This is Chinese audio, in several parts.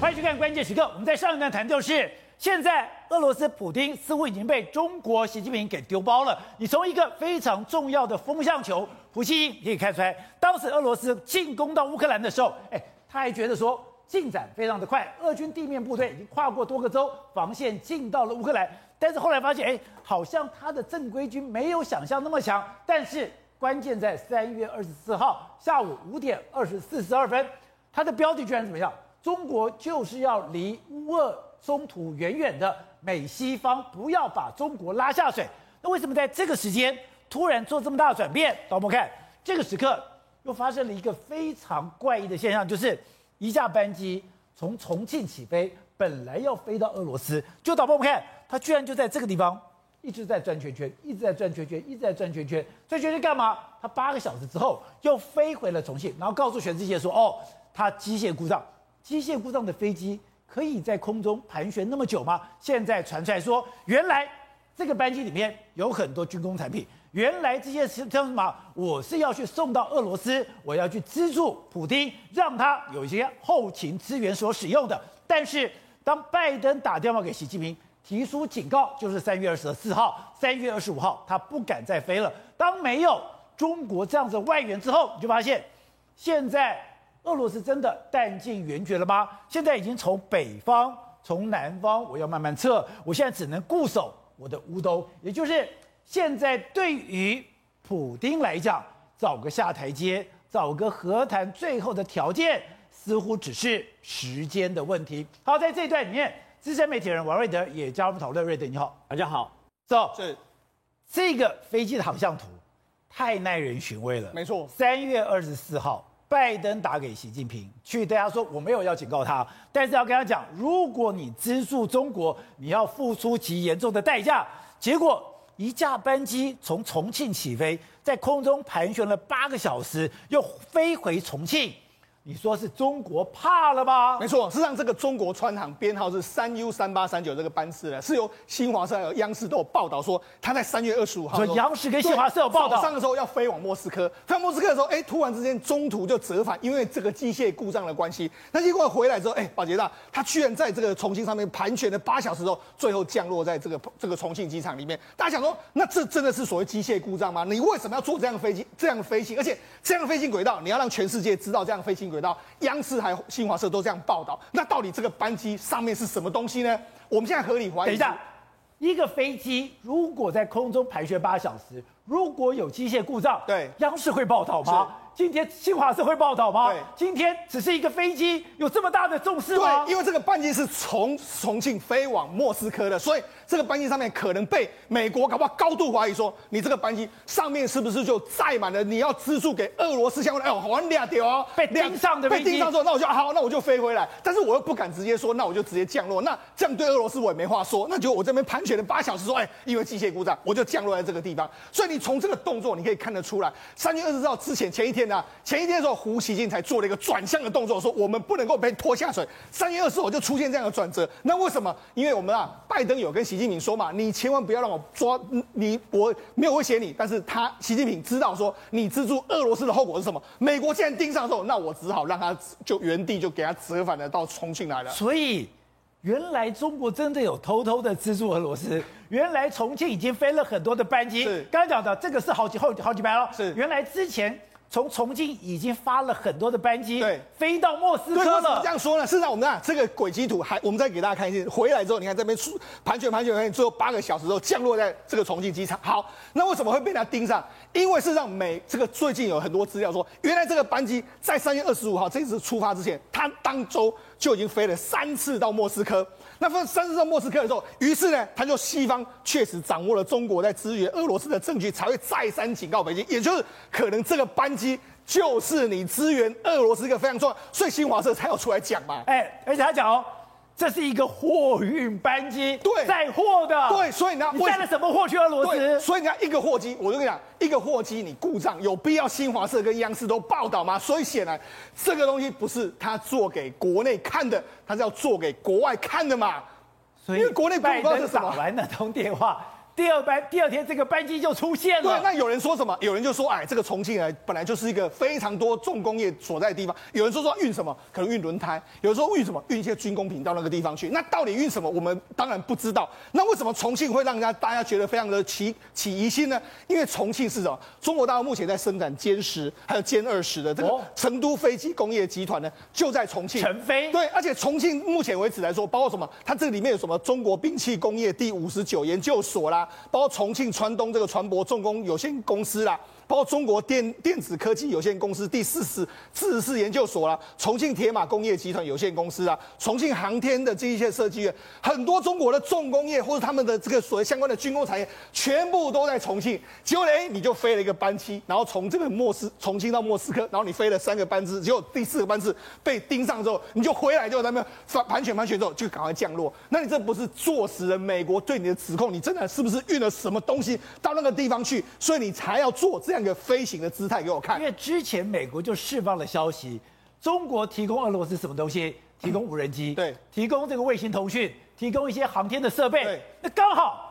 欢迎去看关键时刻。我们在上一段谈就是，现在俄罗斯普丁似乎已经被中国习近平给丢包了。你从一个非常重要的风向球，普希金可以看出来，当时俄罗斯进攻到乌克兰的时候，哎，他还觉得说进展非常的快，俄军地面部队已经跨过多个州防线进到了乌克兰。但是后来发现，哎，好像他的正规军没有想象那么强。但是关键在三月二十四号下午五点二十四十二分，他的标的居然怎么样？中国就是要离乌俄冲突远远的，美西方不要把中国拉下水。那为什么在这个时间突然做这么大的转变？导播看，这个时刻又发生了一个非常怪异的现象，就是一架班机从重庆起飞，本来要飞到俄罗斯，就导播我们看，它居然就在这个地方一直在转圈圈，一直在转圈圈，一直在转圈圈。转圈圈干嘛？它八个小时之后又飞回了重庆，然后告诉全世界说：“哦，它机械故障。”机械故障的飞机可以在空中盘旋那么久吗？现在传出来说，原来这个班机里面有很多军工产品。原来这些是叫什么？我是要去送到俄罗斯，我要去资助普丁，让他有一些后勤资源所使用的。但是当拜登打电话给习近平提出警告，就是三月二十四号、三月二十五号，他不敢再飞了。当没有中国这样子的外援之后，你就发现现在。俄罗斯真的弹尽援绝了吗？现在已经从北方、从南方，我要慢慢撤。我现在只能固守我的乌东，也就是现在对于普丁来讲，找个下台阶，找个和谈最后的条件，似乎只是时间的问题。好，在这一段里面，资深媒体人王瑞德也加入讨论。瑞德，你好，大家好。走，是这个飞机的航向图太耐人寻味了。没错，三月二十四号。拜登打给习近平，去对他说：“我没有要警告他，但是要跟他讲，如果你资助中国，你要付出极严重的代价。”结果一架班机从重庆起飞，在空中盘旋了八个小时，又飞回重庆。你说是中国怕了吗？没错，事实上这个中国川航编号是三 U 三八三九这个班次呢，是由新华社还有央视都有报道说，他在三月二十五号，说央视跟新华社有报道，上的时候要飞往莫斯科，飞往莫斯科的时候，哎，突然之间中途就折返，因为这个机械故障的关系。那结果回来之后，哎，保洁大，他居然在这个重庆上面盘旋了八小时之后，最后降落在这个这个重庆机场里面。大家想说，那这真的是所谓机械故障吗？你为什么要做这样的飞机，这样的飞行，而且这样的飞行轨道，你要让全世界知道这样的飞行轨道？央视还有新华社都这样报道，那到底这个班机上面是什么东西呢？我们现在合理怀疑。等一下，一个飞机如果在空中盘旋八小时，如果有机械故障，对，央视会报道吗？今天新华社会报道吗？对，今天只是一个飞机，有这么大的重视吗？对，因为这个班机是从重庆飞往莫斯科的，所以这个班机上面可能被美国搞不好高度怀疑说，你这个班机上面是不是就载满了你要资助给俄罗斯相关的？哎呦，好像两条哦，被盯上的飞机，被盯上之后，那我就好，那我就飞回来，但是我又不敢直接说，那我就直接降落，那这样对俄罗斯我也没话说，那就我这边盘旋了八小时，说，哎，因为机械故障，我就降落在这个地方，所以你从这个动作你可以看得出来，三月二十四号之前前一天呢、啊，前一天的时候。胡锡进才做了一个转向的动作，说我们不能够被拖下水。三月二十号就出现这样的转折，那为什么？因为我们啊，拜登有跟习近平说嘛，你千万不要让我抓你，我没有威胁你，但是他习近平知道说你资助俄罗斯的后果是什么。美国既然盯上的时候，那我只好让他就原地就给他折返了到重庆来了。所以原来中国真的有偷偷的资助俄罗斯，原来重庆已经飞了很多的班机。是刚刚讲的这个是好几好几好几班了。是原来之前。从重庆已经发了很多的班机，对，飞到莫斯科了。为什么这样说呢？事实上，我们看，这个轨迹图还，我们再给大家看一次。回来之后，你看这边出盘旋盘旋盘旋，最后八个小时之后降落在这个重庆机场。好，那为什么会被他盯上？因为事实上，美这个最近有很多资料说，原来这个班机在三月二十五号这次出发之前，他当周就已经飞了三次到莫斯科。那分三次到莫斯科的时候，于是呢，他就西方确实掌握了中国在支援俄罗斯的证据，才会再三警告北京，也就是可能这个班机就是你支援俄罗斯一个非常重要，所以新华社才要出来讲嘛。哎，而且他讲哦。这是一个货运班机，对，载货的，对，所以呢，你载了什么货去俄罗斯？所以你看，一个货机，我就跟你讲，一个货机你故障，有必要新华社跟央视都报道吗？所以显然，这个东西不是他做给国内看的，他是要做给国外看的嘛。所以，因为国内不知道是什么。打完那通电话，第二班第二天这个班机就出现了。对，那有人说什么？有人就说，哎，这个重庆啊，本来就是一个非常多重工业所在的地方。有人说说运什么？可能运轮胎。有人说运什么？运一些军工品到那个地方去。那到底运什么？我们当然不知道。那为什么重庆会让人家大家觉得非常的起起疑心呢？因为重庆是什么？中国大陆目前在生产歼十还有歼二十的这个成都飞机工业集团呢，就在重庆。成飞。对，而且重庆目前为止来说，包括什么？它这里面有什么？中国兵器工业第五十九研究所啦，包括重庆。川东这个船舶重工有限公司啦。包括中国电电子科技有限公司第四十四十四研究所啦，重庆铁马工业集团有限公司啊，重庆航天的这一些设计院，很多中国的重工业或者他们的这个所谓相关的军工产业，全部都在重庆。结果哎，你就飞了一个班机，然后从这个莫斯重庆到莫斯科，然后你飞了三个班次，结果第四个班次被盯上之后，你就回来就在那边盘盘旋盘旋之后就赶快降落。那你这不是坐实了美国对你的指控？你真的是不是运了什么东西到那个地方去？所以你才要做这样。一个飞行的姿态给我看，因为之前美国就释放了消息，中国提供俄罗斯什么东西？提供无人机，对，提供这个卫星通讯，提供一些航天的设备，对，那刚好。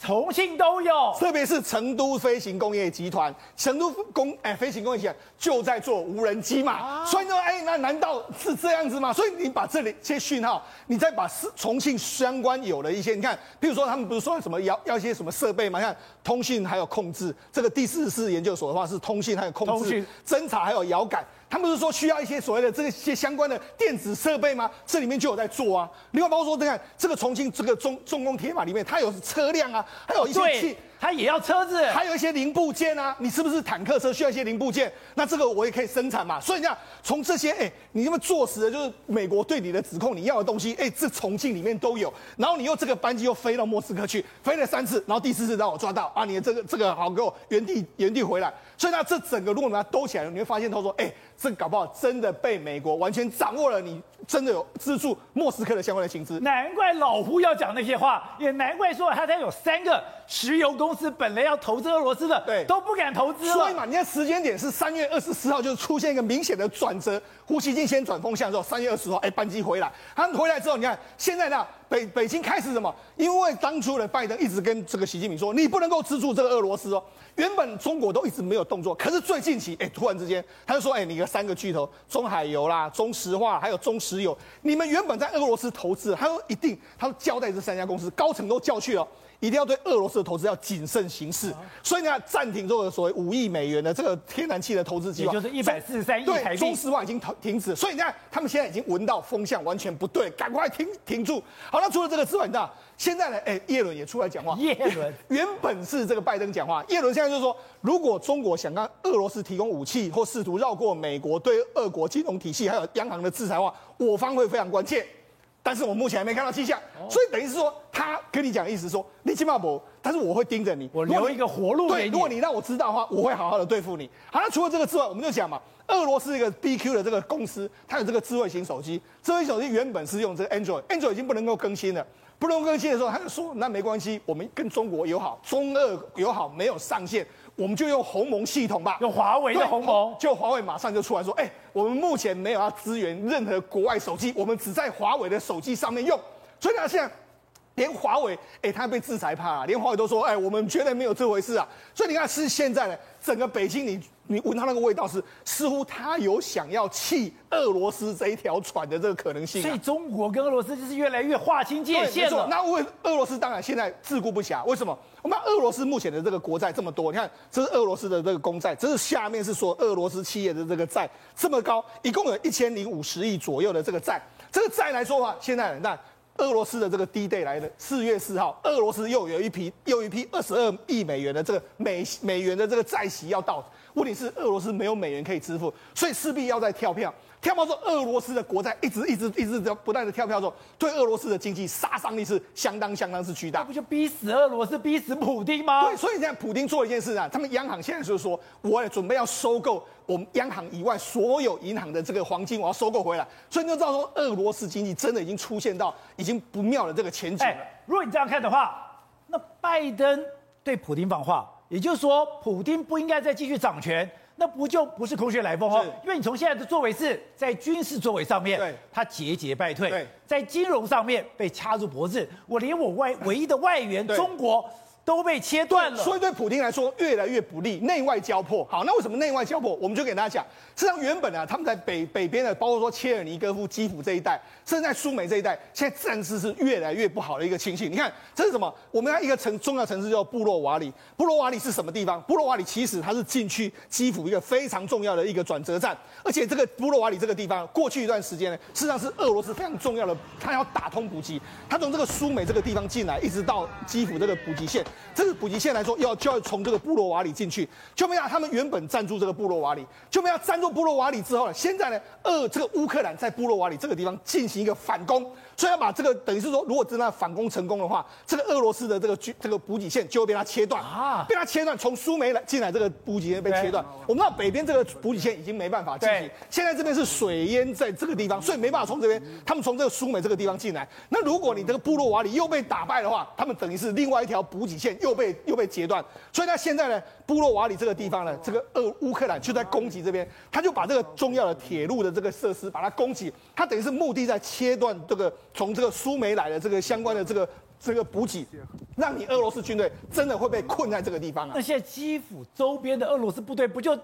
重庆都有，特别是成都飞行工业集团，成都工哎飞行工业集团就在做无人机嘛，啊、所以呢，哎，那难道是这样子吗？所以你把这里这些讯号，你再把重庆相关有的一些，你看，比如说他们不是说什么要要一些什么设备吗？看通讯还有控制，这个第四次研究所的话是通讯还有控制，侦查还有遥感。他们不是说需要一些所谓的这些相关的电子设备吗？这里面就有在做啊。另外包括说，你看这个重庆这个重重工铁马里面，它有车辆啊，还有一些气。它也要车子，还有一些零部件啊，你是不是坦克车需要一些零部件？那这个我也可以生产嘛。所以你看，从这些，哎、欸，你这么坐实的就是美国对你的指控，你要的东西，哎、欸，这重庆里面都有。然后你又这个班机又飞到莫斯科去，飞了三次，然后第四次让我抓到啊，你的这个这个好给我原地原地回来。所以那，这整个如果把它兜起来，你会发现他说，哎、欸，这搞不好真的被美国完全掌握了，你真的有资助莫斯科的相关的情资。难怪老胡要讲那些话，也难怪说他才有三个石油公。司本来要投资俄罗斯的，对，都不敢投资了。所以嘛，你看时间点是三月二十四号，就出现一个明显的转折。胡锡进先转风向之后，三月二十号，哎，班机回来。他们回来之后，你看现在呢，北北京开始什么？因为当初的拜登一直跟这个习近平说，你不能够资助这个俄罗斯哦。原本中国都一直没有动作，可是最近期，哎，突然之间他就说，哎，你个三个巨头，中海油啦、中石化还有中石油，你们原本在俄罗斯投资，他说一定，他说交代这三家公司高层都叫去了。一定要对俄罗斯的投资要谨慎行事，所以呢，暂停这个所谓五亿美元的这个天然气的投资计划，也就是一百四十三亿台币。对，中石化已经停停止，所以你看，他们现在已经闻到风向完全不对，赶快停停住。好，那除了这个之外，你知道现在呢，哎，叶伦也出来讲话。叶伦 原本是这个拜登讲话，叶伦现在就是说，如果中国想让俄罗斯提供武器，或试图绕过美国对俄国金融体系还有央行的制裁的话，我方会非常关切。但是我目前还没看到迹象，所以等于是说，他跟你讲的意思说，你起码不，但是我会盯着你，我留一个活路。对，如果你让我知道的话，我会好好的对付你。好，那除了这个之外，我们就讲嘛，俄罗斯一个 BQ 的这个公司，它有这个智慧型手机，智慧手机原本是用这个 Android，Android 已经不能够更新了，不能够更新的时候，他就说，那没关系，我们跟中国友好，中俄友好没有上限。我们就用鸿蒙系统吧，用华为的鸿蒙，就华为马上就出来说，哎、欸，我们目前没有要支援任何国外手机，我们只在华为的手机上面用。所以呢，现在连华为，哎、欸，他被制裁怕啊，连华为都说，哎、欸，我们绝对没有这回事啊。所以你看，是现在呢，整个北京你。你闻到那个味道是，似乎他有想要弃俄罗斯这一条船的这个可能性、啊。所以中国跟俄罗斯就是越来越划清界限了。那为俄罗斯当然现在自顾不暇。为什么？我们俄罗斯目前的这个国债这么多，你看这是俄罗斯的这个公债，这是下面是说俄罗斯企业的这个债这么高，一共有一千零五十亿左右的这个债。这个债来说的话，现在那俄罗斯的这个 D-Day 来的四月四号，俄罗斯又有一批又一批二十二亿美元的这个美美元的这个债息要到。问题是俄罗斯没有美元可以支付，所以势必要再跳票。跳票说俄罗斯的国债一直一直一直在不断的跳票，说对俄罗斯的经济杀伤力是相当相当之巨大。那不就逼死俄罗斯，逼死普京吗？对，所以现在普京做一件事啊，他们央行现在就是说，我也准备要收购我们央行以外所有银行的这个黄金，我要收购回来。所以你就知道说，俄罗斯经济真的已经出现到已经不妙的这个前景了。欸，如果你这样看的话，那拜登对普京放话。也就是说，普京不应该再继续掌权，那不就不是空穴来风哦？因为你从现在的作为是在军事作为上面，对，他节节败退；在金融上面被掐住脖子，我连我外 唯一的外援中国，都被切断了。所以对普京来说越来越不利，内外交迫。好，那为什么内外交迫？我们就给大家讲，实际上原本啊，他们在北北边的，包括说切尔尼戈夫、基辅这一带，甚至在苏梅这一带，现在战事是越来越不好的一个情形。你看这是什么？我们要一个城重要城市叫布洛瓦里。布洛瓦里是什么地方？布洛瓦里其实它是进去基辅一个非常重要的一个转折站，而且这个布洛瓦里这个地方，过去一段时间呢，事实上是俄罗斯非常重要的，它要打通补给，它从这个苏梅这个地方进来，一直到基辅这个补给线，这个补给线来说，要就要从这个布罗瓦里进去，就没有他们原本站住这个布罗瓦里，就没有站住布罗瓦里之后呢，现在呢，呃这个乌克兰在布罗瓦里这个地方进行一个反攻。所以要把这个等于是说，如果真的反攻成功的话，这个俄罗斯的这个军这个补给线就会被它切断啊，被它切断，从苏梅来进来这个补给线被切断。我们知道北边这个补给线已经没办法进行，现在这边是水淹在这个地方，所以没办法从这边，他们从这个苏梅这个地方进来。那如果你这个布洛瓦里又被打败的话，他们等于是另外一条补给线又被又被截断。所以他现在呢，布洛瓦里这个地方呢，这个俄乌克兰就在攻击这边，他就把这个重要的铁路的这个设施把它攻击，他等于是目的在切断这个。从这个苏梅来的这个相关的这个这个补给，让你俄罗斯军队真的会被困在这个地方啊！那现在基辅周边的俄罗斯部队不就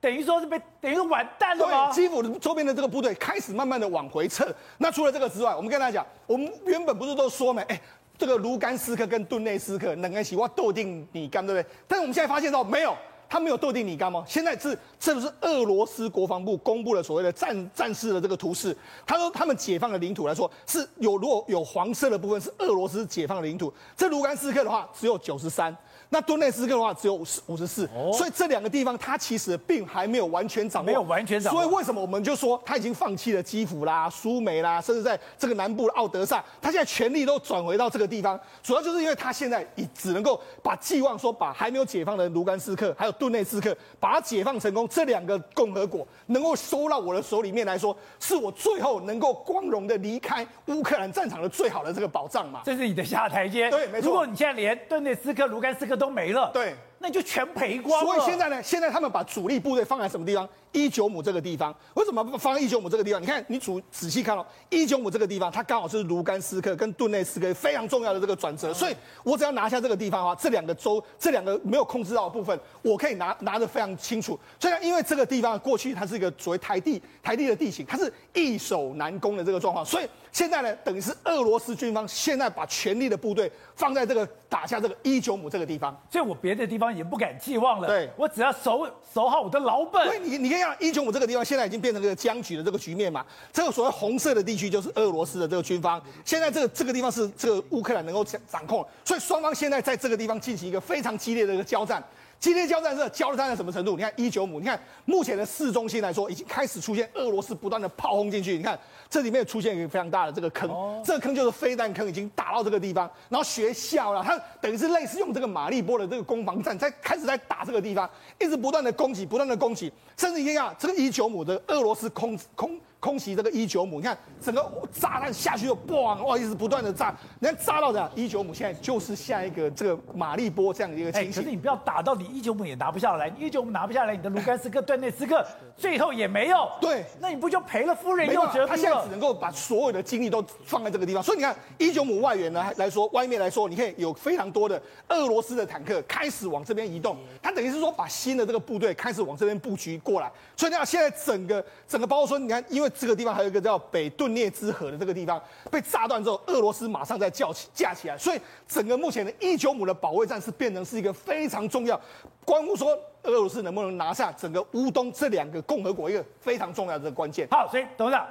等于说是被等于说完蛋了吗？对，基辅周边的这个部队开始慢慢的往回撤。那除了这个之外，我们跟大家讲，我们原本不是都说嘛，哎，这个卢甘斯克跟顿内斯克能一起，我斗定你干，对不对？但是我们现在发现到没有。他没有斗定你干吗？现在是这不是俄罗斯国防部公布了所谓的战战事的这个图示？他说他们解放的领土来说是有如果有黄色的部分是俄罗斯解放的领土，这卢甘斯克的话只有九十三。那顿内斯克的话只有五十五十四，所以这两个地方它其实并还没有完全掌握，没有完全掌握。所以为什么我们就说他已经放弃了基辅啦、苏梅啦，甚至在这个南部的奥德萨，他现在权力都转回到这个地方，主要就是因为他现在已只能够把寄望说把还没有解放的卢甘斯克还有顿内斯克把它解放成功，这两个共和国能够收到我的手里面来说，是我最后能够光荣的离开乌克兰战场的最好的这个保障嘛。这是你的下台阶。对，没错。如果你现在连顿内斯克、卢甘斯克都没了，对。那就全赔光了。所以现在呢，现在他们把主力部队放在什么地方？伊久姆这个地方。为什么不放伊久姆这个地方？你看，你仔仔细看哦，伊久姆这个地方，它刚好是卢甘斯克跟顿内斯克非常重要的这个转折。所以我只要拿下这个地方的话，这两个州，这两个没有控制到的部分，我可以拿拿的非常清楚。虽然因为这个地方过去它是一个所谓台地台地的地形，它是易守难攻的这个状况。所以现在呢，等于是俄罗斯军方现在把全力的部队放在这个打下这个伊久姆这个地方。所以我别的地方也不敢寄望了。对，我只要守守好我的老本。对，你你看像伊久姆这个地方，现在已经变成这个僵局的这个局面嘛。这个所谓红色的地区就是俄罗斯的这个军方，现在这个这个地方是这个乌克兰能够掌掌控，所以双方现在在这个地方进行一个非常激烈的一个交战。激烈交战是交战在什么程度？你看一九五，你看目前的市中心来说，已经开始出现俄罗斯不断的炮轰进去。你看这里面出现一个非常大的这个坑，哦、这个坑就是飞弹坑，已经打到这个地方。然后学校了，它等于是类似用这个马利波的这个攻防战，在开始在打这个地方，一直不断的攻击，不断的攻击，甚至一样，这个一九五的俄罗斯空空。空袭这个伊久姆，你看整个炸弹下去就嘣，哇，一直不断的炸，你看炸到这样，伊久姆现在就是下一个这个马利波这样的一个情形。可是你不要打到你伊久姆也拿不下来，伊久姆拿不下来，你的卢甘斯克、顿内斯克最后也没有。对，那你不就赔了夫人又折兵了？他现在只能够把所有的精力都放在这个地方。所以你看伊久姆外援呢来说，外面来说，你可以有非常多的俄罗斯的坦克开始往这边移动，他等于是说把新的这个部队开始往这边布局过来。所以你看现在整个整个包括说，你看因为这个地方还有一个叫。北顿涅兹河的这个地方被炸断之后，俄罗斯马上再叫起架起来，所以整个目前的伊久姆的保卫战是变成是一个非常重要，关乎说俄罗斯能不能拿下整个乌东这两个共和国一个非常重要的关键。好，所以董事长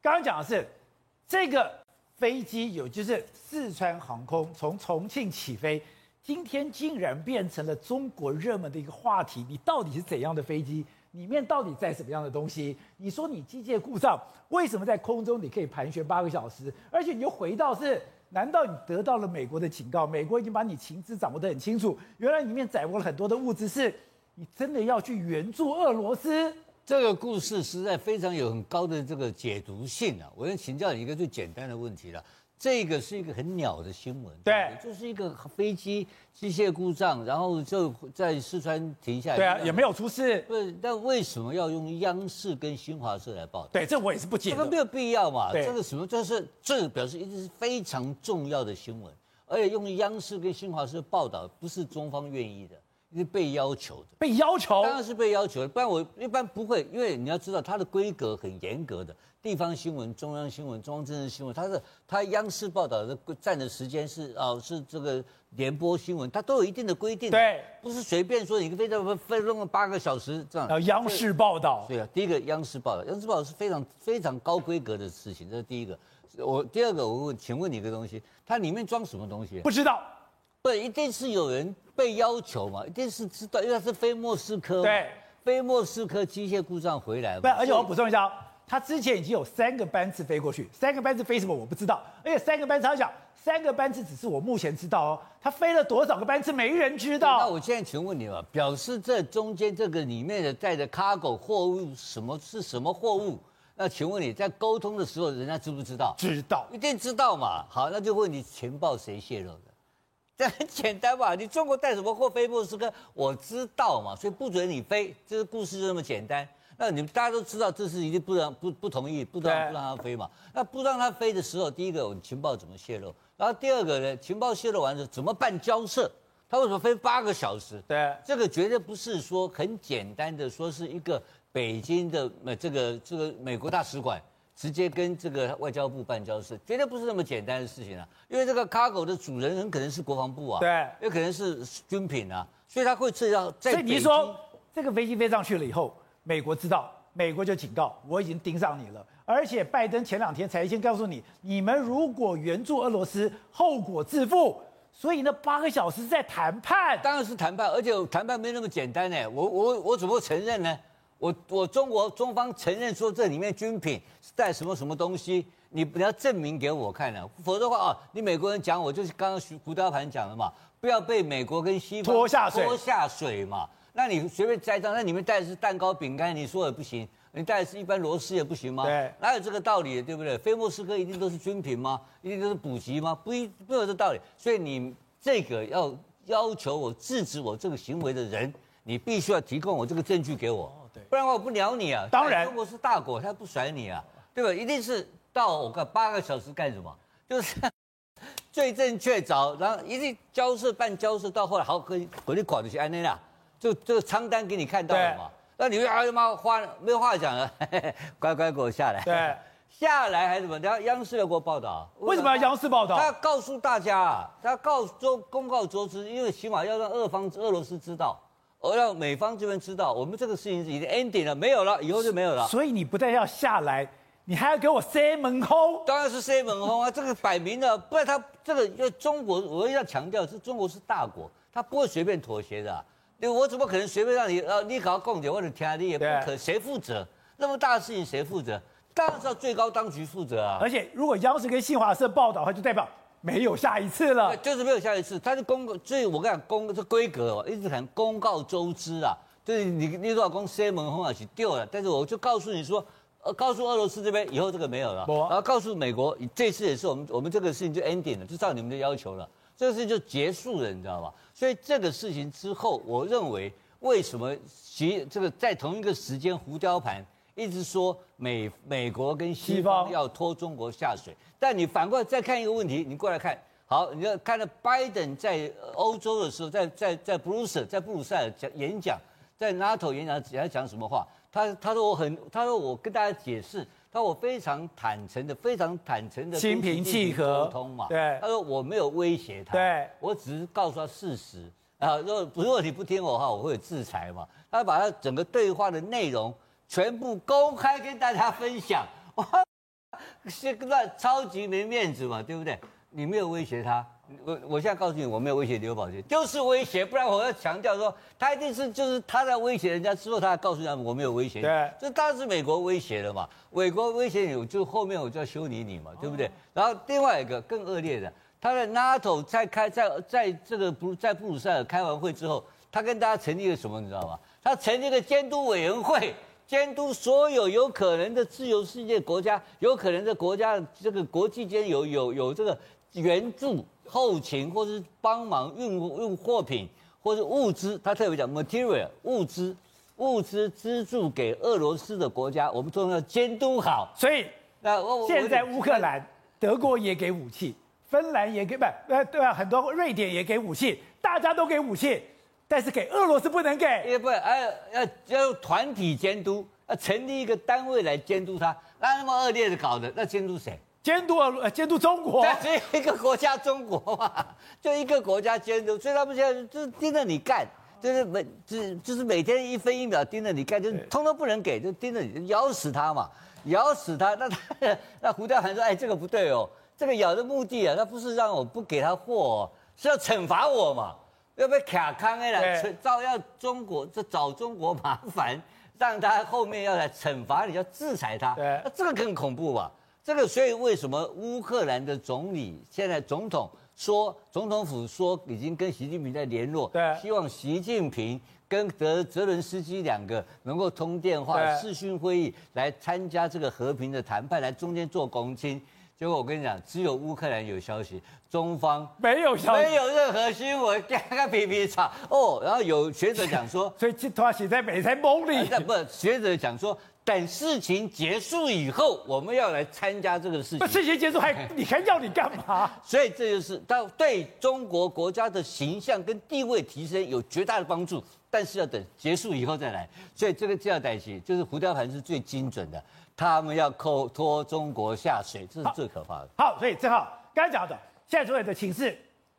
刚刚讲的是这个飞机有就是四川航空从重庆起飞，今天竟然变成了中国热门的一个话题，你到底是怎样的飞机？里面到底载什么样的东西？你说你机械故障，为什么在空中你可以盘旋八个小时？而且你又回到是，难道你得到了美国的警告？美国已经把你情资掌握得很清楚，原来里面载握了很多的物资，是你真的要去援助俄罗斯？这个故事实在非常有很高的这个解读性啊！我要请教你一个最简单的问题了。这个是一个很鸟的新闻，对，就是一个飞机机械故障，然后就在四川停下来，对啊，也没有出事。不是，但为什么要用央视跟新华社来报道？对，这我也是不解。这个没有必要嘛？这个什么？就是这个表示一直是非常重要的新闻，而且用央视跟新华社报道，不是中方愿意的，是被要求的。被要求？当然是被要求的，不然我一般不会，因为你要知道它的规格很严格的。地方新闻、中央新闻、中央政治新闻，它是它央视报道的占的时间是哦，是这个联播新闻，它都有一定的规定，对，不是随便说你非得分弄个八个小时这样。要央视报道，对啊，第一个央视报道，央视报道是非常非常高规格的事情，这是第一个。我第二个，我问，请问你一个东西，它里面装什么东西？不知道，对，一定是有人被要求嘛，一定是知道，因为它是非莫斯科，对，非莫斯科机械故障回来嘛。不，而且我补充一下。他之前已经有三个班次飞过去，三个班次飞什么我不知道，而且三个班次他讲三个班次只是我目前知道哦，他飞了多少个班次没人知道。那我现在请问你了，表示这中间这个里面的带的 cargo 货物什么是什么货物？那请问你在沟通的时候，人家知不知道？知道，一定知道嘛。好，那就问你情报谁泄露的？这很简单嘛，你中国带什么货飞莫斯科，我知道嘛，所以不准你飞，这个故事就这么简单。那你们大家都知道，这是一定不让不不同意，不让不让他飞嘛。那不让他飞的时候，第一个，我情报怎么泄露？然后第二个呢，情报泄露完之后怎么办交涉？他为什么飞八个小时？对，这个绝对不是说很简单的，说是一个北京的呃这个这个美国大使馆直接跟这个外交部办交涉，绝对不是那么简单的事情啊。因为这个 cargo 的主人很可能是国防部啊，对，有可能是军品啊，所以他会涉及到在。所以你说这个飞机飞上去了以后。美国知道，美国就警告，我已经盯上你了。而且拜登前两天才先告诉你，你们如果援助俄罗斯，后果自负。所以那八个小时在谈判，当然是谈判，而且谈判没那么简单呢。我我我怎么承认呢？我我中国中方承认说这里面军品是带什么什么东西，你你要证明给我看呢，否则的话啊，你美国人讲我就是刚刚胡胡大盘讲的嘛，不要被美国跟西方拖下水，拖下水嘛。那你随便栽赃，那你们带的是蛋糕饼干，你说也不行；你带的是一般螺丝也不行吗？对，哪有这个道理，对不对？非莫斯科一定都是军品吗？一定都是补给吗？不一，不有这道理。所以你这个要要求我制止我这个行为的人，你必须要提供我这个证据给我，哦、对，不然我不鸟你啊。当然，中国是大国，他不甩你啊，对吧？一定是到我看八个小时干什么？就是 罪证确凿，然后一定交涉办交涉，到后来好可以火力垮的去安内啦。就这个仓单给你看到了嘛？那你会哎呀妈话没有话讲了，乖乖给我下来。对，下来还是什么？然后央视要给我报道。为什么要央视报道？他告诉大家啊，他告周公告周知，因为起码要让俄方俄罗斯知道，而让美方这边知道，我们这个事情已经 ending 了，没有了，以后就没有了。所以你不但要下来，你还要给我塞门轰。当然是塞门轰啊，这个摆明了，不然他这个因为中国，我要强调是中国是大国，他不会随便妥协的啊。我怎么可能随便让你呃，你搞共点或者天你也不可，谁负责？那么大的事情谁负责？当然是要最高当局负责啊！而且如果央视跟新华社报道的话，就代表没有下一次了。就是没有下一次，它是公告，所以我跟你讲公这规格哦，一直很公告周知啊。就是你你多少公司门红耳去丢了，但是我就告诉你说，呃，告诉俄罗斯这边以后这个没有了，然后告诉美国，这次也是我们我们这个事情就 ending 了，就照你们的要求了。这个事情就结束了，你知道吗？所以这个事情之后，我认为为什么其这个在同一个时间，胡雕盘一直说美美国跟西方要拖中国下水，但你反过来再看一个问题，你过来看，好，你要看到拜登在欧洲的时候，在在在布鲁塞在布鲁塞尔讲演讲，在 NATO 演讲，他讲什么话？他他说我很，他说我跟大家解释。他我非常坦诚的，非常坦诚的心平气和沟通嘛。对，他说我没有威胁他，对，我只是告诉他事实啊。如果如果你不听我的话，我会有制裁嘛。他把他整个对话的内容全部公开跟大家分享，哇，是那超级没面子嘛，对不对？你没有威胁他。我我现在告诉你，我没有威胁刘宝杰，就是威胁，不然我要强调说，他一定是就是他在威胁人家之后，他还告诉他们我没有威胁，对，这当然是美国威胁了嘛，美国威胁你，就后面我就要修理你嘛，对不对？然后另外一个更恶劣的，他的 NATO 在开在在这个不在布鲁塞尔开完会之后，他跟大家成立了什么，你知道吗？他成立了监督委员会，监督所有有可能的自由世界国家，有可能的国家这个国际间有有有这个援助。后勤或是帮忙运运货品或是物资，他特别讲 material 物资物资资助给俄罗斯的国家，我们都要监督好。所以那现在乌克兰，德国也给武器，芬兰也给不呃对啊，很多瑞典也给武器，大家都给武器，但是给俄罗斯不能给，也不哎要要要团体监督，要成立一个单位来监督他，那那么恶劣的搞的，那监督谁？监督呃监督中国，只有一个国家中国嘛，就一个国家监督，所以他们现在就是盯着你干，就是每就就是每天一分一秒盯着你干，就通通不能给，就盯着你咬死他嘛，咬死他，那他那胡调涵说，哎这个不对哦。这个咬的目的啊，他不是让我不给他货，哦，是要惩罚我嘛？要被卡康哎了，照要中国这找中国麻烦，让他后面要来惩罚你，要制裁他。对，那这个更恐怖吧？这个所以为什么乌克兰的总理现在总统说，总统府说已经跟习近平在联络，对，希望习近平跟德泽伦斯基两个能够通电话、视讯会议来参加这个和平的谈判，来中间做公亲。结果我跟你讲，只有乌克兰有消息，中方没有消息，没有任何新闻，嘎嘎皮皮吵哦。然后有学者讲说，所以这段写在美才梦里。不，学者讲说，等事情结束以后，我们要来参加这个事情。事情结束还 你还要你干嘛？所以这就是到对中国国家的形象跟地位提升有绝大的帮助，但是要等结束以后再来。所以这个这样代志就是胡椒盘是最精准的。他们要扣拖中国下水，这是最可怕的。好，好，所以正好刚才讲的，现在所有的情势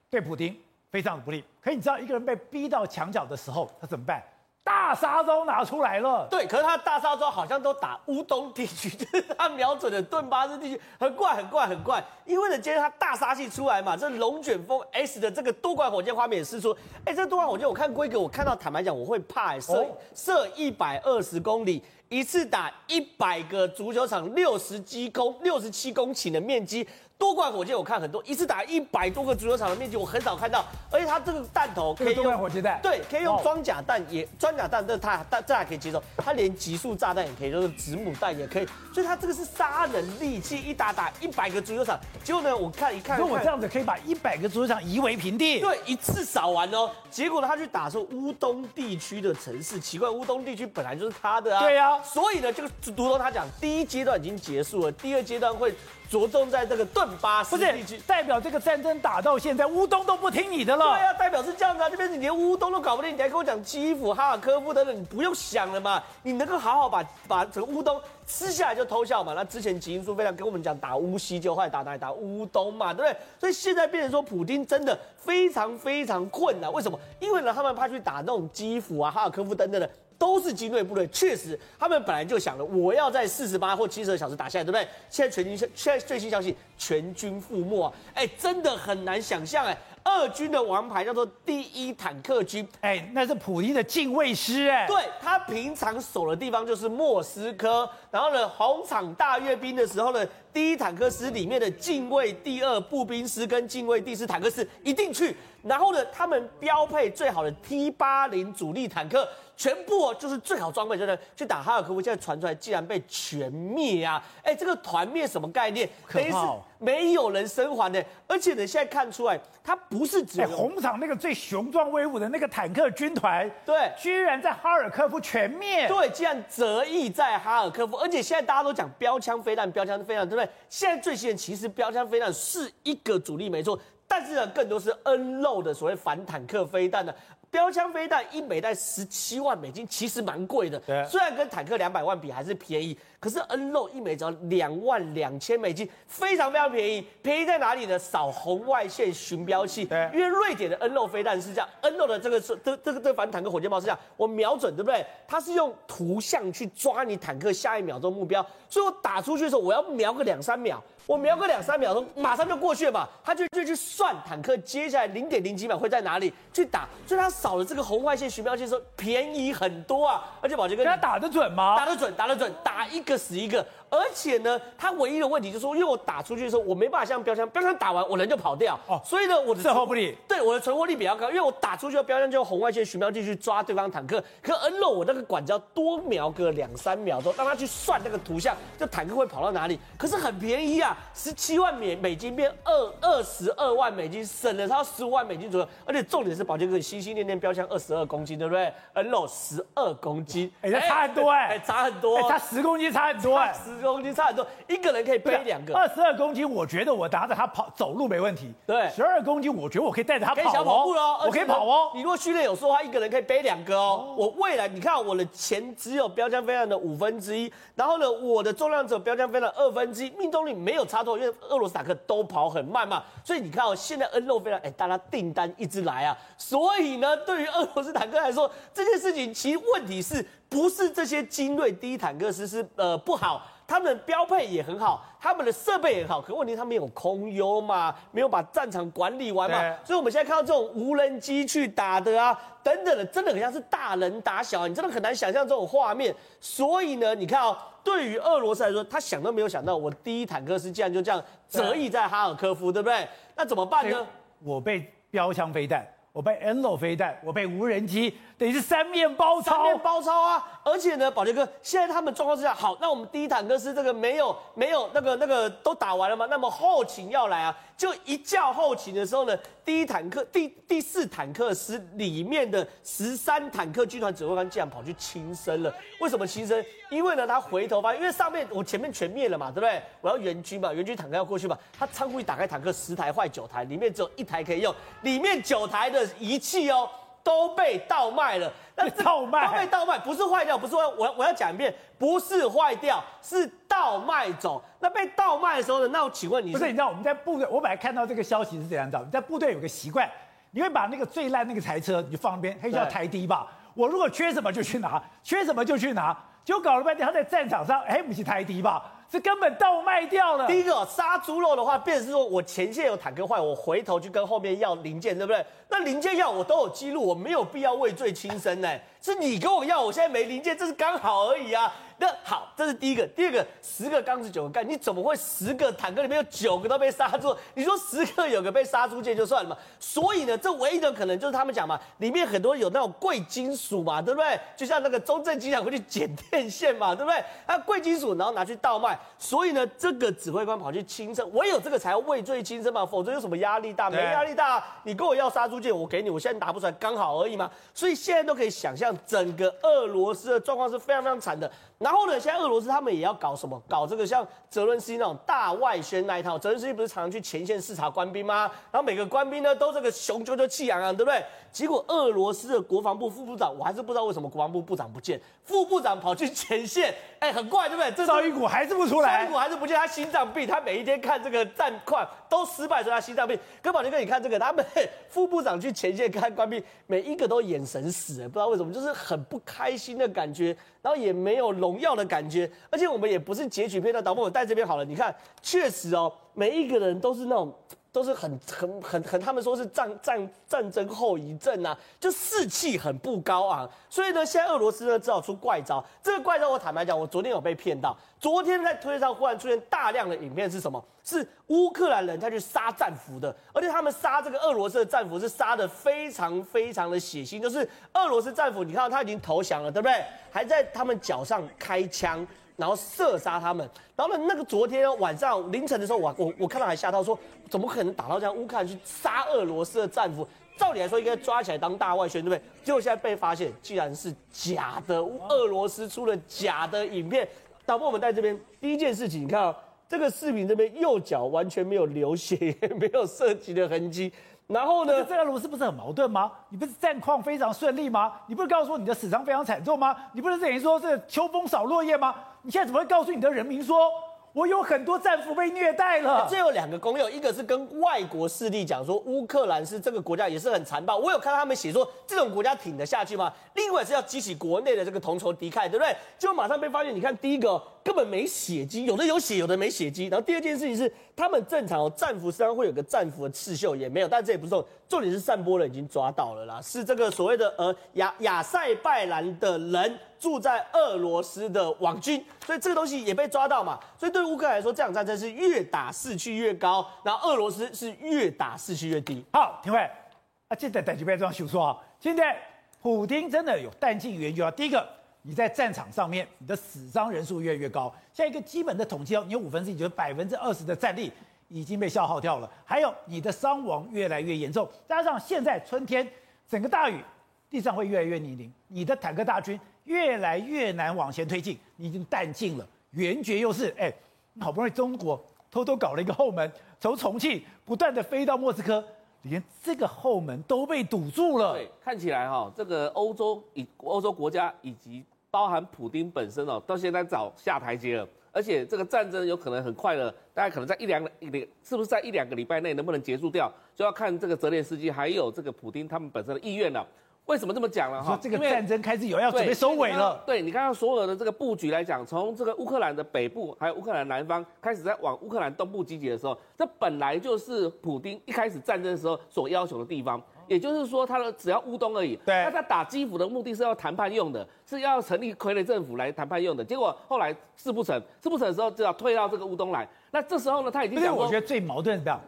对普京非常的不利。可你知道，一个人被逼到墙角的时候，他怎么办？大杀招拿出来了。对，可是他大杀招好像都打乌东地区，就 是他瞄准的顿巴斯地区，很怪，很怪，很怪。因为呢，今天他大杀器出来嘛，这龙卷风 S 的这个多管火箭画面也释出。哎，这多管火箭我看规格，我看到坦白讲，我会怕。射射一百二十公里。一次打一百个足球场，六十几公六十七公顷的面积。多管火箭我看很多，一次打一百多个足球场的面积，我很少看到。而且它这个弹头可以用多管火箭弹，对，可以用装甲弹，也装甲弹，这它但这还可以接受。它连集束炸弹也可以，就是子母弹也可以。所以它这个是杀人利器，一打打一百个足球场。结果呢，我看一看，如果我这样子可以把一百个足球场夷为平地。对，一次扫完哦。结果呢，他去打说乌东地区的城市，奇怪，乌东地区本来就是他的啊。对呀、啊。所以呢，这个如同他讲，第一阶段已经结束了，第二阶段会。着重在这个顿巴斯地区，代表这个战争打到现在，乌东都不听你的了。对啊，代表是这样子啊，这边你连乌东都搞不定，你还跟我讲基辅、哈尔科夫等等，你不用想了嘛，你能够好好把把整个乌东吃下来就偷笑嘛。那之前吉英书非常跟我们讲打乌西就坏，打打打乌东嘛，对不对？所以现在变成说，普京真的非常非常困难。为什么？因为呢，他们怕去打那种基辅啊、哈尔科夫等等的。都是精锐部队，确实，他们本来就想了，我要在四十八或七十二小时打下来，对不对？现在全军，现在最新消息，全军覆没啊！哎，真的很难想象哎。俄军的王牌叫做第一坦克军，哎，那是普京的近卫师哎。对，他平常守的地方就是莫斯科，然后呢，红场大阅兵的时候呢，第一坦克师里面的近卫第二步兵师跟近卫第四坦克师一定去，然后呢，他们标配最好的 T 八零主力坦克。全部哦，就是最好装备，真的去打哈尔科夫。现在传出来，竟然被全灭啊！哎，这个团灭什么概念？等于是没有人生还的。而且呢，现在看出来，他不是只有红场那个最雄壮威武的那个坦克军团，对，居然在哈尔科夫全灭。对，竟然折翼在哈尔科夫。而且现在大家都讲标枪飞弹，标枪飞弹，对不对？现在最新的其实标枪飞弹是一个主力没错，但是呢，更多是 N 肉的所谓反坦克飞弹呢。标枪飞弹一枚在十七万美金，其实蛮贵的。对，虽然跟坦克两百万比还是便宜，可是 N 肉一枚只要两万两千美金，非常非常便宜。便宜在哪里呢？扫红外线巡标器。对，因为瑞典的 N 肉飞弹是这样，N 肉的这个是这这个这反坦克火箭炮是这样，我瞄准对不对？它是用图像去抓你坦克下一秒钟目标，所以我打出去的时候，我要瞄个两三秒。我瞄个两三秒钟，马上就过去了嘛。他就就去算坦克接下来零点零几秒会在哪里去打，所以他扫了这个红外线巡标器的时候便宜很多啊。而且宝杰哥，他打得准吗？打得准，打得准，打一个死一个。而且呢，他唯一的问题就是说，因为我打出去的时候，我没办法像标枪，标枪打完我人就跑掉。哦，所以呢，我的射后不理，对我的存活率比较高，因为我打出去的标枪就用红外线巡标器去抓对方坦克，可 N 肉我那个管子要多瞄个两三秒钟，让他去算那个图像，这坦克会跑到哪里？可是很便宜啊，十七万美美金变二二十二万美金，省了他十五万美金左右，而且重点是保健哥心心念念标枪二十二公斤，对不对？N 肉十二公斤，哎，差很多哎，差很多，差十公斤差很多哎，十公斤差很多，一个人可以背两个。二十二公斤，我觉得我拿着它跑走路没问题。对，十二公斤，我觉得我可以带着它跑、哦。可以小跑步喽，我可以跑哦。你如果训练有素的话，一个人可以背两个哦。哦我未来你看我的钱只有标枪飞弹的五分之一，然后呢，我的重量只有标枪飞弹二分之一，命中率没有差多，因为俄罗斯坦克都跑很慢嘛。所以你看哦，现在恩肉飞弹，哎，大家订单一直来啊。所以呢，对于俄罗斯坦克来说，这件事情其实问题是不是这些精锐第一坦克师是呃不好？他们的标配也很好，他们的设备也好，可问题他们有空优嘛，没有把战场管理完嘛，所以我们现在看到这种无人机去打的啊，等等的，真的很像是大人打小，你真的很难想象这种画面。所以呢，你看哦，对于俄罗斯来说，他想都没有想到，我第一坦克师竟然就这样折翼在哈尔科夫，对不对？那怎么办呢？我被标枪飞弹。我被 NLO 飞弹，我被无人机，等于是三面包抄，三面包抄啊！而且呢，宝杰哥，现在他们状况是这样，好，那我们第一坦克师这个没有没有那个那个都打完了吗？那么后勤要来啊，就一叫后勤的时候呢，第一坦克第第四坦克师里面的十三坦克军团指挥官竟然跑去轻生了。为什么轻生？因为呢，他回头发现，因为上面我前面全灭了嘛，对不对？我要援军嘛，援军坦克要过去嘛，他仓库一打开，坦克十台坏九台，里面只有一台可以用，里面九台的仪器哦都被盗卖了。那盗卖都被盗卖，不是坏掉，不是坏，我我要讲一遍，不是坏掉，是倒卖走。那被盗卖的时候呢？那我请问你，不是你知道我们在部队，我本来看到这个消息是这样子，你在部队有个习惯，你会把那个最烂那个台车你就放一边，它叫台低吧。我如果缺什么就去拿，缺什么就去拿，结果搞了半天他在战场上，哎，不是台低吧？这根本倒卖掉了。第一个杀猪肉的话，便是说我前线有坦克坏，我回头去跟后面要零件，对不对？那零件要我都有记录，我没有必要畏罪轻生呢。是你跟我要，我现在没零件，这是刚好而已啊。那好，这是第一个。第二个，十个钢子九个干，你怎么会十个坦克里面有九个都被杀猪？你说十个有个被杀出界就算了嘛？所以呢，这唯一的可能就是他们讲嘛，里面很多有那种贵金属嘛，对不对？就像那个中正机场会去剪电线嘛，对不对？那贵金属然后拿去倒卖，所以呢，这个指挥官跑去轻生，唯有这个才要畏罪轻生嘛，否则有什么压力大？没压力大，你跟我要杀猪界，我给你，我现在拿不出来，刚好而已嘛。所以现在都可以想象，整个俄罗斯的状况是非常非常惨的。然后呢，现在俄罗斯他们也要搞什么？搞这个像泽伦斯基那种大外宣那一套。泽伦斯基不是常常去前线视察官兵吗？然后每个官兵呢都这个雄赳赳气昂昂，对不对？结果俄罗斯的国防部副部长，我还是不知道为什么国防部部长不见，副部长跑去前线，哎，很怪，对不对？这绍伊古还是不出来，赵一谷还是不见，他心脏病，他每一天看这个战况都失败，所以他心脏病。跟宝杰哥，你看这个，他们副部长去前线看官兵，每一个都眼神死，不知道为什么，就是很不开心的感觉。然后也没有荣耀的感觉，而且我们也不是截取片段，导播我带这边好了，你看，确实哦，每一个人都是那种，都是很很很很，他们说是战战战争后遗症啊，就士气很不高昂，所以呢，现在俄罗斯呢只好出怪招。这个怪招我坦白讲，我昨天有被骗到。昨天在推特上忽然出现大量的影片，是什么？是乌克兰人他去杀战俘的，而且他们杀这个俄罗斯的战俘是杀的非常非常的血腥，就是俄罗斯战俘，你看到他已经投降了，对不对？还在他们脚上开枪，然后射杀他们。然后呢，那个昨天晚上凌晨的时候，我我我看到还吓到说，怎么可能打到这样？乌克兰去杀俄罗斯的战俘，照理来说应该抓起来当大外宣，对不对？结果现在被发现，竟然是假的，俄罗斯出了假的影片。导播，我们在这边第一件事情，你看啊、哦，这个视频这边右脚完全没有流血，也没有射击的痕迹。然后呢，这个俄罗斯不是很矛盾吗？你不是战况非常顺利吗？你不是告诉我你的死伤非常惨重吗？你不是等于说是秋风扫落叶吗？你现在怎么会告诉你的人民说？我有很多战俘被虐待了。这有两个功用，一个是跟外国势力讲说乌克兰是这个国家也是很残暴，我有看到他们写说这种国家挺得下去吗？另外是要激起国内的这个同仇敌忾，对不对？就马上被发现，你看第一个根本没血迹，有的有血，有的没血迹。然后第二件事情是他们正常哦，战俘身上会有个战俘的刺绣，也没有，但这也不是重点，重点是散播人已经抓到了啦，是这个所谓的呃亚亚塞拜兰的人。住在俄罗斯的网军，所以这个东西也被抓到嘛。所以对乌克兰来说，这场战争是越打士气越高，然后俄罗斯是越打士气越低。好，廷辉，啊，现在等级被这样修说啊。现在普丁真的有弹尽援绝啊。第一个，你在战场上面，你的死伤人数越来越高。像一个基本的统计哦，你有五分之一，就是百分之二十的战力已经被消耗掉了。还有你的伤亡越来越严重，加上现在春天整个大雨，地上会越来越泥泞，你的坦克大军。越来越难往前推进，你已经弹尽了，援绝又是。哎，好不容易中国偷偷搞了一个后门，从重庆不断的飞到莫斯科，连这个后门都被堵住了。对，看起来哈，这个欧洲以欧洲国家以及包含普丁本身哦，到现在早下台阶了。而且这个战争有可能很快的，大家可能在一两个一两，是不是在一两个礼拜内能不能结束掉，就要看这个泽连斯基还有这个普丁他们本身的意愿了。为什么这么讲了？哈，这个战争开始有要准备收尾了。对，你刚刚所有的这个布局来讲，从这个乌克兰的北部还有乌克兰南方开始在往乌克兰东部集结的时候，这本来就是普丁一开始战争的时候所要求的地方。也就是说，他的只要乌东而已。对，那他打基辅的目的是要谈判用的，是要成立傀儡政府来谈判用的。结果后来事不成，事不成的时候就要退到这个乌东来。那这时候呢，他已经讲过。我觉得最矛盾是这样，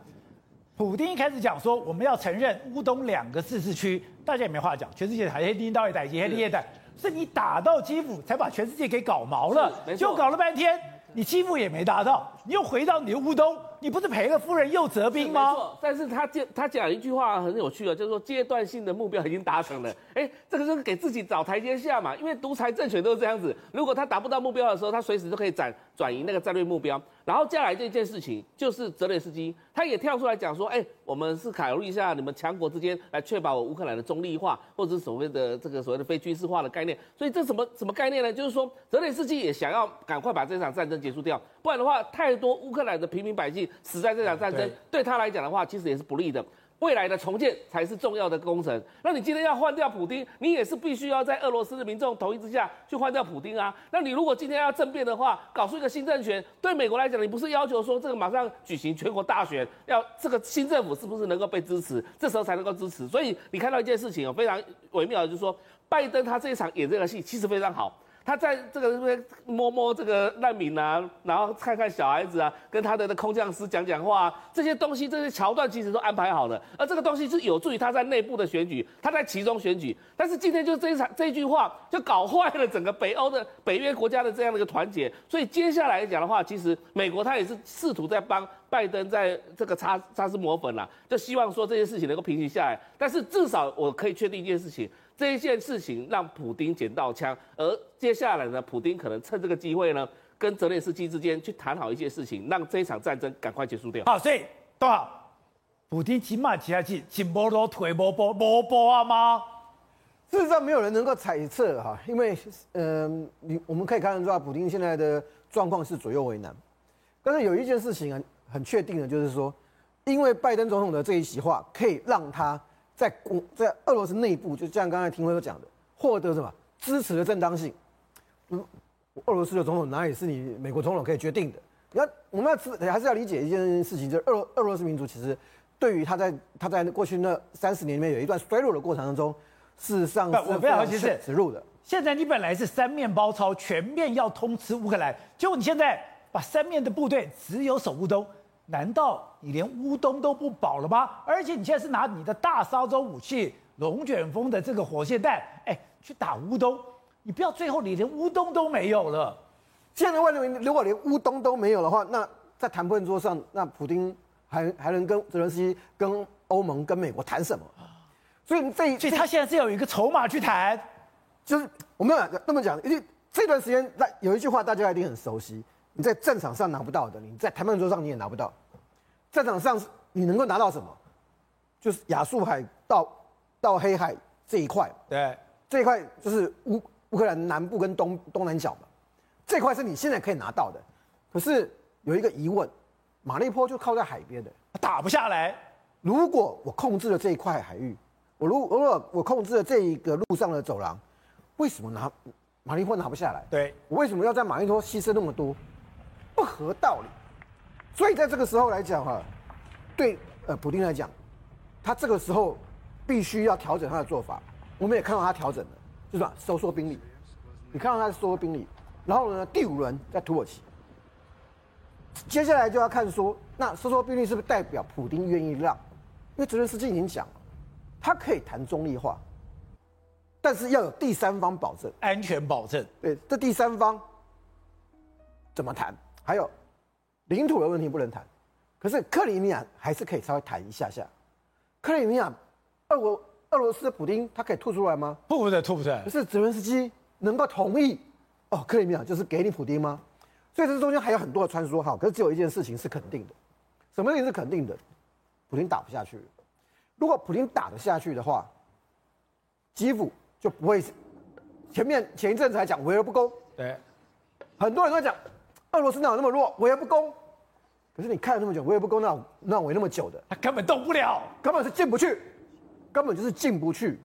普丁一开始讲说我们要承认乌东两个自治区，大家也没话讲，全世界还黑丁到一代，黑丁一代，是你打到基辅才把全世界给搞毛了，就搞了半天，你基辅也没达到，你又回到你的乌东。你不是赔了夫人又折兵吗？但是他讲他讲一句话很有趣啊，就是说阶段性的目标已经达成了。哎，这个就是给自己找台阶下嘛，因为独裁政权都是这样子，如果他达不到目标的时候，他随时都可以转转移那个战略目标。然后接下来这件事情就是泽连斯基，他也跳出来讲说，哎，我们是考虑一下你们强国之间来确保我乌克兰的中立化，或者是所谓的这个所谓的非军事化的概念。所以这什么什么概念呢？就是说泽连斯基也想要赶快把这场战争结束掉，不然的话，太多乌克兰的平民百姓。死在这场战争，对，对他来讲的话，其实也是不利的。未来的重建才是重要的工程。那你今天要换掉普京，你也是必须要在俄罗斯的民众同意之下去换掉普京啊。那你如果今天要政变的话，搞出一个新政权，对美国来讲，你不是要求说这个马上举行全国大选，要这个新政府是不是能够被支持，这时候才能够支持。所以你看到一件事情哦，非常微妙的，就是说拜登他这一场演这个戏其实非常好。他在这个边摸摸这个难民啊，然后看看小孩子啊，跟他的那空降师讲讲话啊，这些东西这些桥段其实都安排好了，而这个东西是有助于他在内部的选举，他在其中选举。但是今天就这一场这句话，就搞坏了整个北欧的北约国家的这样的一个团结。所以接下来讲的话，其实美国他也是试图在帮拜登在这个擦擦拭抹粉啦，就希望说这些事情能够平息下来。但是至少我可以确定一件事情。这一件事情让普丁捡到枪，而接下来呢，普丁可能趁这个机会呢，跟泽连斯基之间去谈好一些事情，让这一场战争赶快结束掉。好，所以多好，普丁起码起来起，起波多腿波波波波啊吗？事实上，没有人能够猜测哈，因为嗯，你、呃、我们可以看得出来，普丁现在的状况是左右为难。但是有一件事情很很确定的，就是说，因为拜登总统的这一席话，可以让他。在国在俄罗斯内部，就像刚才廷辉所讲的，获得什么支持的正当性？嗯，俄罗斯的总统哪里是你美国总统可以决定的？你要我们要知还是要理解一件事情，就是俄俄罗斯民族其实对于他在他在过去那三十年里面有一段衰落的过程当中，事实上是我非常耻辱的。现在你本来是三面包抄，全面要通吃乌克兰，结果你现在把三面的部队只有守乌东。难道你连乌东都不保了吗？而且你现在是拿你的大烧洲武器、龙卷风的这个火箭弹，哎，去打乌东，你不要最后你连乌东都没有了。现在问题，如果连乌东都没有的话，那在谈判桌上，那普丁还还能跟泽连斯基、跟欧盟、跟美国谈什么？所以这，所以他现在是有一个筹码去谈，就是我们这么讲，因为这段时间，那有一句话大家一定很熟悉。你在战场上拿不到的，你在谈判桌上你也拿不到。战场上你能够拿到什么？就是亚速海到到黑海这一块。对，这一块就是乌乌克兰南部跟东东南角嘛。这块是你现在可以拿到的。可是有一个疑问，马利坡就靠在海边的，打不下来。如果我控制了这一块海域，我如如果我控制了这一个路上的走廊，为什么拿马利坡拿不下来？对，我为什么要在马利坡牺牲那么多？不合道理，所以在这个时候来讲哈，对呃普丁来讲，他这个时候必须要调整他的做法。我们也看到他调整了，就是吧，收缩兵力。你看到他收缩兵力，然后呢，第五轮在土耳其，接下来就要看说，那收缩兵力是不是代表普丁愿意让？因为泽连斯基已经讲了，他可以谈中立化，但是要有第三方保证，安全保证。对，这第三方怎么谈？还有领土的问题不能谈，可是克里米亚还是可以稍微谈一下下。克里米亚，俄国俄罗斯的普丁他可以吐出来吗？吐不出来，吐不出来。可是泽连斯基能够同意哦，克里米亚就是给你普丁吗？所以这中间还有很多的穿梭哈。可是只有一件事情是肯定的，什么事情是肯定的？普丁打不下去。如果普丁打得下去的话，基辅就不会。前面前一阵子还讲围而不攻，对，很多人都讲俄罗斯哪有那么弱，我也不攻。可是你看了那么久，我也不攻，那那我那么久的，他根本动不了，根本是进不去，根本就是进不去。